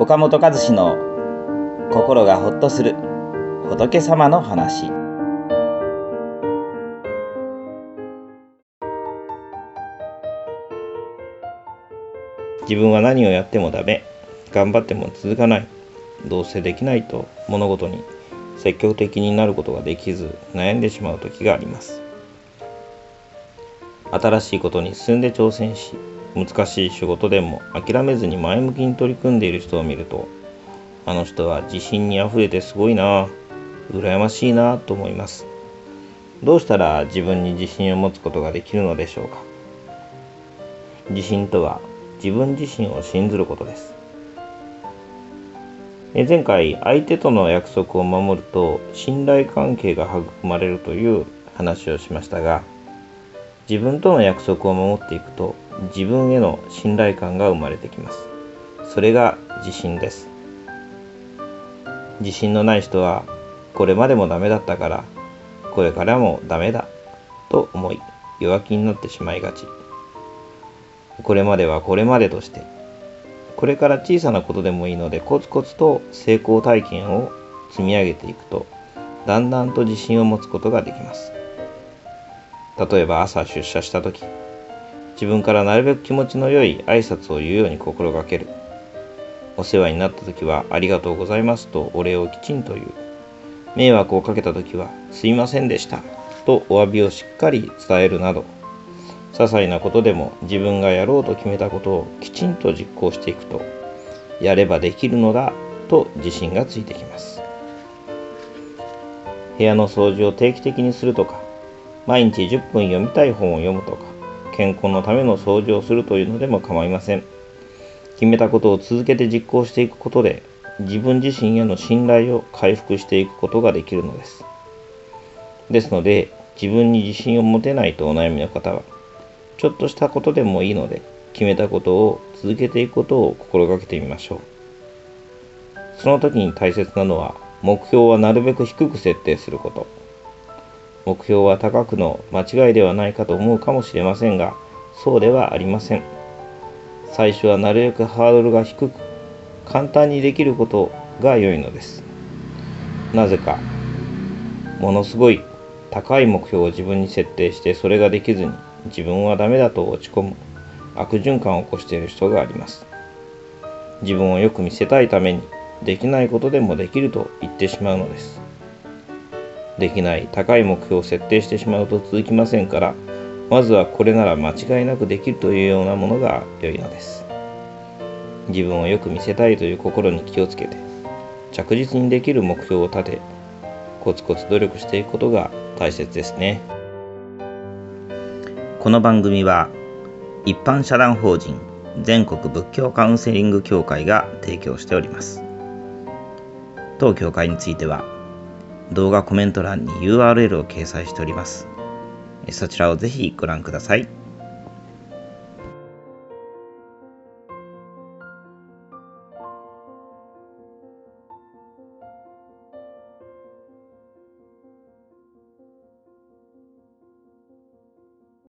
岡本和志の心がほっとする仏様の話。自分は何をやってもダメ。頑張っても続かない。どうせできないと物事に積極的になることができず悩んでしまう時があります。新しいことに進んで挑戦し難しい仕事でも諦めずに前向きに取り組んでいる人を見るとあの人は自信にあふれてすごいな羨ましいなと思います。どうしたら自分に自信を持つことができるのでしょうか。自信とは自分自身を信ずることです。前回相手との約束を守ると信頼関係が育まれるという話をしましたが自分との約束を守っていくと自分への信頼感が生まれてきます。それが自信です。自信のない人はこれまでもダメだったからこれからもダメだと思い弱気になってしまいがち。これまではこれまでとしてこれから小さなことでもいいのでコツコツと成功体験を積み上げていくとだんだんと自信を持つことができます。例えば朝出社した時自分からなるべく気持ちの良い挨拶を言うように心がける。お世話になった時はありがとうございますとお礼をきちんと言う。迷惑をかけた時はすいませんでしたとお詫びをしっかり伝えるなど。些細なことでも自分がやろうと決めたことをきちんと実行していくとやればできるのだと自信がついてきます。部屋の掃除を定期的にするとか毎日10分読みたい本を読むとか健康のための掃除をするというのでも構いません。決めたことを続けて実行していくことで自分自身への信頼を回復していくことができるのです。ですので自分に自信を持てないとお悩みの方はちょっとしたことでもいいので決めたことを続けていくことを心がけてみましょう。その時に大切なのは目標はなるべく低く設定すること。目標は高くの間違いではないかと思うかもしれませんがそうではありません。最初はなるべくハードルが低く簡単にできることが良いのです。なぜかものすごい高い目標を自分に設定してそれができずに自分はダメだと落ち込む悪循環を起こしている人があります。自分をよく見せたいためにできないことでもできると言ってしまうのです。できない高い目標を設定してしまうと続きませんからまずはこれなら間違いなくできるというようなものが良いのです自分をよく見せたいという心に気をつけて着実にできる目標を立てコツコツ努力していくことが大切ですね。この番組は一般社団法人全国仏教カウンセリング協会が提供しております当協会については動画コメント欄に URL を掲載しておりますそちらをぜひご覧ください。